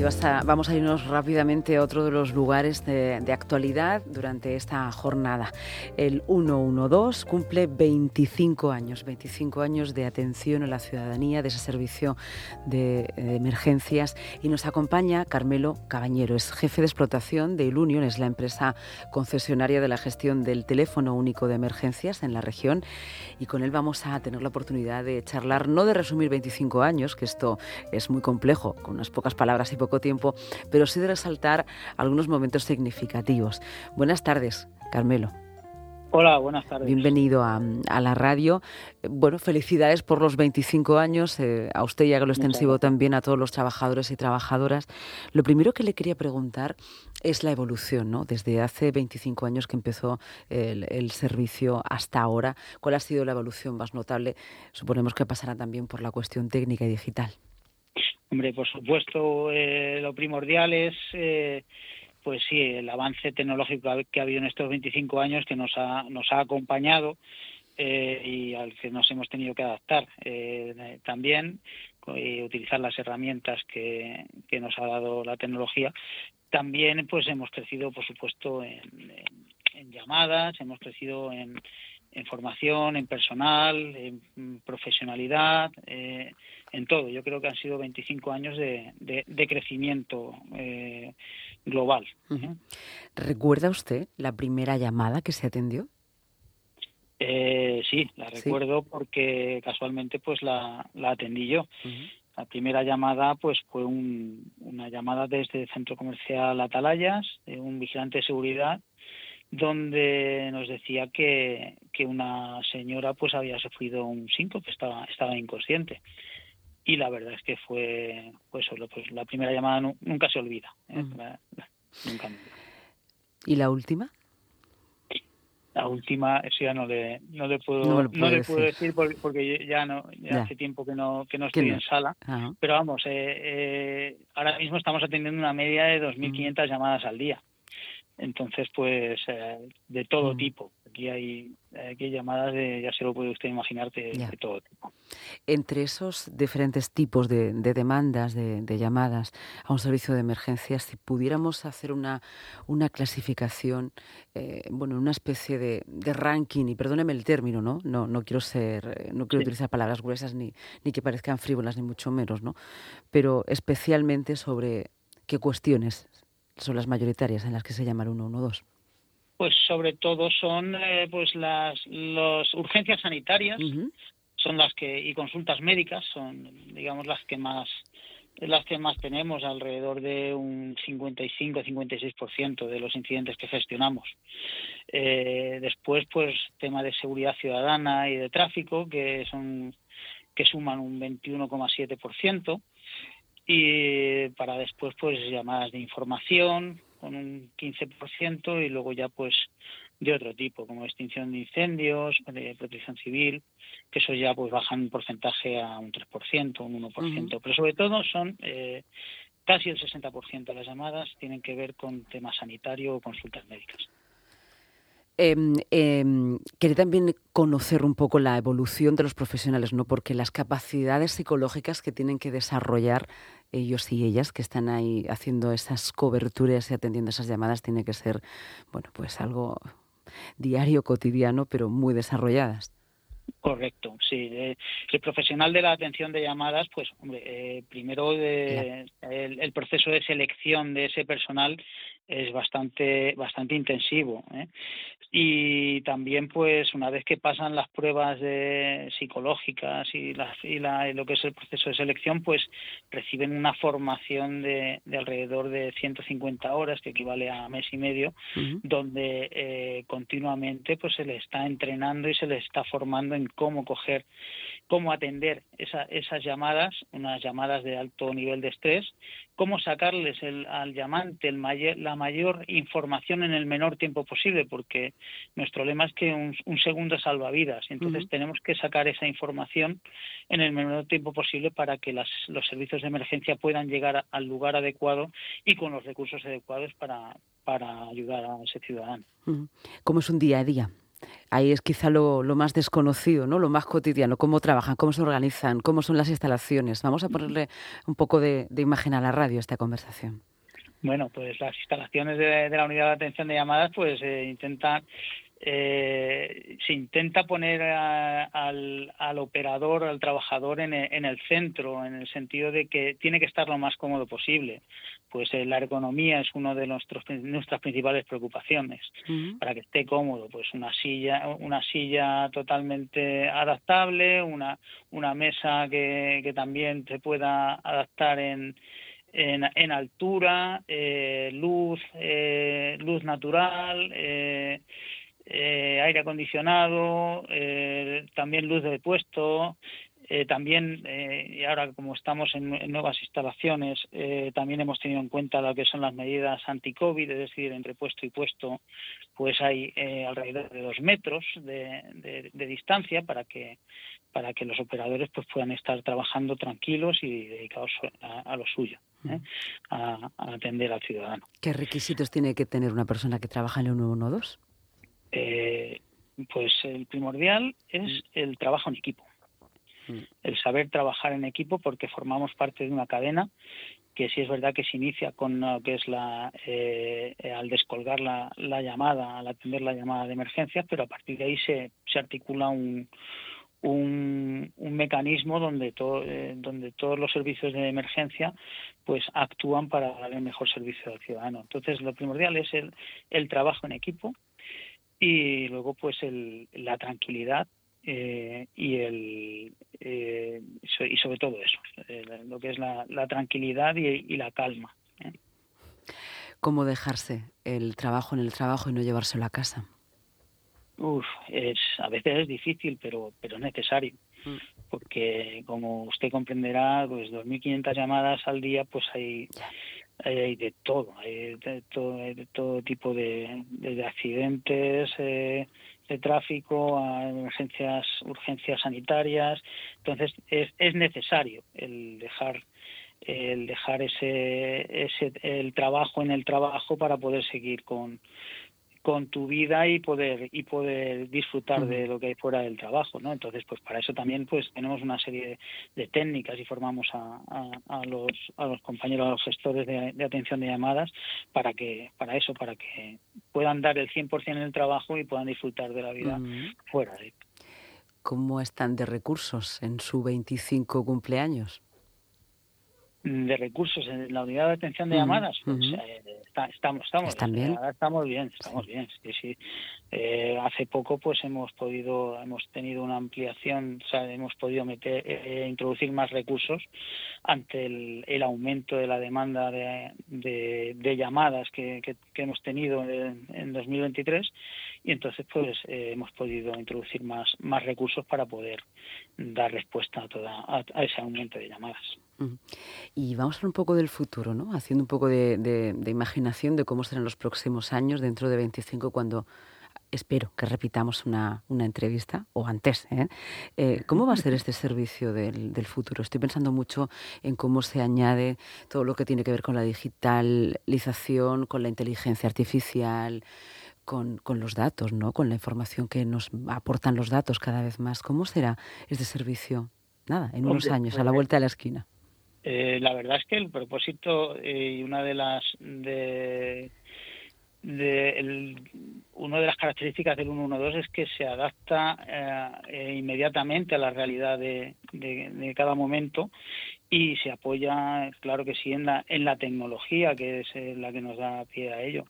Y vamos a irnos rápidamente a otro de los lugares de, actualidad durante esta jornada. El 112 cumple 25 años, 25 años de atención a la ciudadanía, de ese servicio de, emergencias. Y nos acompaña Carmelo Cabañero, es jefe de explotación de Ilunion, es la empresa concesionaria de la gestión del teléfono único de emergencias en la región. Y con él vamos a tener la oportunidad de charlar, no de resumir 25 años, que esto es muy complejo, con unas pocas palabras y poco tiempo, pero sí de resaltar algunos momentos significativos. Buenas tardes, Carmelo. Hola, buenas tardes. Bienvenido a, la radio. Bueno, felicidades por los 25 años, eh, a usted y a lo extensivo también a todos los trabajadores y trabajadoras. Lo primero que le quería preguntar es la evolución, ¿no? Desde hace 25 años que empezó el, servicio hasta ahora, ¿cuál ha sido la evolución más notable? Suponemos que pasará también por la cuestión técnica y digital. Hombre, por supuesto, eh, lo primordial es, eh, pues sí, el avance tecnológico que ha habido en estos 25 años que nos ha, nos ha acompañado eh, y al que nos hemos tenido que adaptar. también utilizar las herramientas que, que nos ha dado la tecnología. También, pues hemos crecido, por supuesto, en llamadas, hemos crecido en, en formación, en personal, en profesionalidad, eh, en todo. Yo creo que han sido 25 años de, de, crecimiento eh, global. ¿Recuerda usted la primera llamada que se atendió? Eh, sí, la recuerdo porque casualmente pues la, la atendí yo. La primera llamada pues fue una llamada desde el centro comercial Atalayas, de un vigilante de seguridad donde nos decía que, que una señora pues había sufrido un síncope, estaba, estaba inconsciente. Y la verdad es que fue pues solo pues la primera llamada nunca se olvida. ¿eh? nunca. ¿Y la última? La última, eso ya no le, no le puedo, no, le puedo decir porque, ya no ya hace tiempo que no que no estoy en sala. Pero vamos, eh, eh, ahora mismo estamos atendiendo una media de 2.500 llamadas al día. Entonces, pues eh, de todo mm. tipo. Aquí hay, aquí llamadas de, ya se lo puede usted imaginar, de, todo tipo. Entre esos diferentes tipos de, demandas, de, llamadas a un servicio de emergencias, si pudiéramos hacer una, una clasificación, eh, bueno, una especie de, ranking, y perdóneme el término, ¿no? No, no quiero ser, eh, no quiero utilizar palabras gruesas ni, ni que parezcan frívolas, ni mucho menos, ¿no? Pero especialmente sobre qué cuestiones son las mayoritarias en las que se llama el 112? Pues sobre todo son eh, pues las urgencias sanitarias, son las que y consultas médicas son digamos las que más las que más tenemos, alrededor de un 55-56% de los incidentes que gestionamos. Eh, después, pues, tema de seguridad ciudadana y de tráfico, que son que suman un 21,7% y para después pues llamadas de información con un 15% y luego ya pues de otro tipo como extinción de incendios de protección civil que eso ya pues bajan un porcentaje a un 3% un 1% pero sobre todo son eh, casi el 60% de las llamadas tienen que ver con temas sanitario o consultas médicas eh, eh, quería también conocer un poco la evolución de los profesionales, ¿no? Porque las capacidades psicológicas que tienen que desarrollar ellos y ellas que están ahí haciendo esas coberturas y atendiendo esas llamadas tiene que ser, bueno, pues algo diario, cotidiano, pero muy desarrolladas. Correcto, sí. el profesional de la atención de llamadas, pues, hombre, eh, primero el, el, proceso de selección de ese personal es bastante bastante intensivo ¿eh? Y también pues una vez que pasan las pruebas de psicológicas y, la, y, la, lo que es el proceso de selección pues reciben una formación de, de alrededor de 150 horas que equivale a mes y medio donde eh, continuamente pues se les está entrenando y se les está formando en cómo coger cómo atender esa, esas llamadas, unas llamadas de alto nivel de estrés, cómo sacarles el, al llamante el la mayor información en el menor tiempo posible, porque nuestro lema es que un, segundo salva vidas. Entonces tenemos que sacar esa información en el menor tiempo posible para que las, los servicios de emergencia puedan llegar al lugar adecuado y con los recursos adecuados para, para ayudar a ese ciudadano. ¿Cómo es un día a día Ahí es quizá lo, más desconocido, ¿no? Lo más cotidiano, cómo trabajan, cómo se organizan, cómo son las instalaciones. Vamos a ponerle un poco de, imagen a la radio esta conversación. Bueno, pues las instalaciones de, la unidad de atención de llamadas pues eh, intentan eh, se intenta poner al, al, operador, al trabajador en el, centro, en el sentido de que tiene que estar lo más cómodo posible. Pues eh, la ergonomía es una de nuestros, nuestras principales preocupaciones. Para que esté cómodo, pues una silla, una silla totalmente adaptable, una, una mesa que, que también se pueda adaptar en, en, en altura, eh, luz, eh, luz natural, eh, eh, aire acondicionado, eh, también luz de puesto, eh, también, y ahora como estamos en, nuevas instalaciones, también hemos tenido en cuenta lo que son las medidas anti-COVID, es decir, entre puesto y puesto, pues hay alrededor de dos metros de, distancia para que para que los operadores pues puedan estar trabajando tranquilos y dedicados a, lo suyo, a, a, atender al ciudadano. ¿Qué requisitos tiene que tener una persona que trabaja en el 112? Eh, pues el primordial es mm. el trabajo en equipo, mm. el saber trabajar en equipo porque formamos parte de una cadena que sí es verdad que se inicia con lo que es la eh, al descolgar la, llamada, al atender la llamada de emergencia, pero a partir de ahí se, se articula un, un, mecanismo donde, eh, donde todos los servicios de emergencia pues actúan para dar el mejor servicio al ciudadano. Entonces, lo primordial es el, el trabajo en equipo, y luego pues el, la tranquilidad eh, y el eh, y sobre todo eso eh, lo que es la, la tranquilidad y, la calma cómo dejarse el trabajo en el trabajo y no llevárselo a casa Uf, es a veces es difícil pero pero es necesario. Mm. porque como usted comprenderá pues 2.500 llamadas al día pues hay hay de todo, hay de todo, de todo tipo de, de accidentes, eh, de tráfico, a emergencias, urgencias sanitarias. Entonces es, es necesario el dejar el dejar ese, ese el trabajo en el trabajo para poder seguir con con tu vida y poder y poder disfrutar de lo que hay fuera del trabajo no entonces pues para eso también pues tenemos una serie de, técnicas y formamos a, a, los a los compañeros a los gestores de, atención de llamadas para que para eso para que puedan dar el 100% en el trabajo y puedan disfrutar de la vida fuera de cómo están de recursos en su 25 cumpleaños de recursos en la unidad de atención de llamadas, pues, eh, estamos, estamos, bien? estamos bien, estamos bien. Sí, sí. Eh, hace poco, pues hemos podido, hemos tenido una ampliación, o sea, hemos podido meter, eh, introducir más recursos ante el, aumento de la demanda de, de, llamadas que, hemos tenido en, en 2023 y entonces, pues hemos podido introducir más más recursos para poder dar respuesta a toda a ese aumento de llamadas. Y vamos a hablar un poco del futuro, ¿no? Haciendo un poco de, imaginación de cómo serán los próximos años, dentro de 25, cuando espero que repitamos una, entrevista, o antes. ¿eh? ¿eh? cómo va a ser este servicio del, futuro? Estoy pensando mucho en cómo se añade todo lo que tiene que ver con la digitalización, con la inteligencia artificial, con, con, los datos, ¿no? con la información que nos aportan los datos cada vez más. ¿Cómo será este servicio? Nada, en unos años, a la pues, vuelta de la esquina. Eh, la verdad es que el propósito eh, y una de las de, de el, una de las características del 112 es que se adapta eh, inmediatamente a la realidad de, de, cada momento y se apoya, claro que sí, en la, en la tecnología, que es eh, la que nos da pie a ello.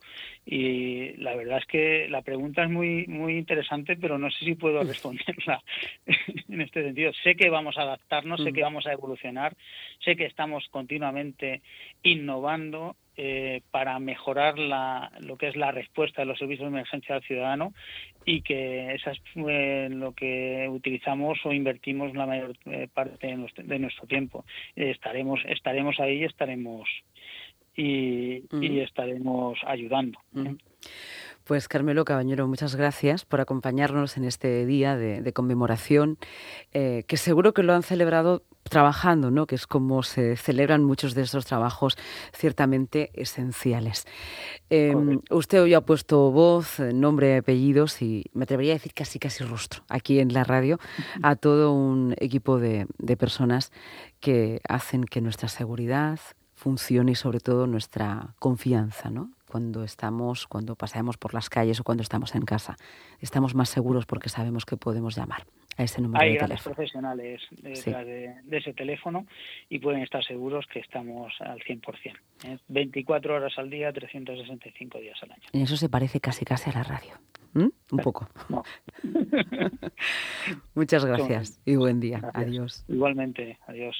Y la verdad es que la pregunta es muy, muy interesante, pero no sé si puedo responderla en este sentido. Sé que vamos a adaptarnos, sé que vamos a evolucionar, sé que estamos continuamente innovando eh, para mejorar la, lo que es la respuesta de los servicios de emergencia al ciudadano y que eso es eh, lo que utilizamos o invertimos la mayor eh, parte de nuestro, de nuestro tiempo. estaremos estaremos ahí y estaremos y, estaremos ayudando. Pues Carmelo Cabañero, muchas gracias por acompañarnos en este día de, conmemoración, que seguro que lo han celebrado trabajando, ¿no? que es como se celebran muchos de estos trabajos ciertamente esenciales. Em, usted hoy ha puesto voz, nombre, apellidos y me atrevería a decir casi casi rostro aquí en la radio a todo un equipo de, de personas que hacen que nuestra seguridad funcione y sobre todo nuestra confianza, ¿no? cuando estamos, cuando paseamos por las calles o cuando estamos en casa. Estamos más seguros porque sabemos que podemos llamar a ese número Hay de grandes teléfono. profesionales detrás de, de, ese teléfono y pueden estar seguros que estamos al 100%. ¿eh? 24 horas al día, 365 días al año. En eso se parece casi casi a la radio. ¿Mm? Un poco. No. Muchas gracias y buen día. Gracias. Adiós. Igualmente, adiós.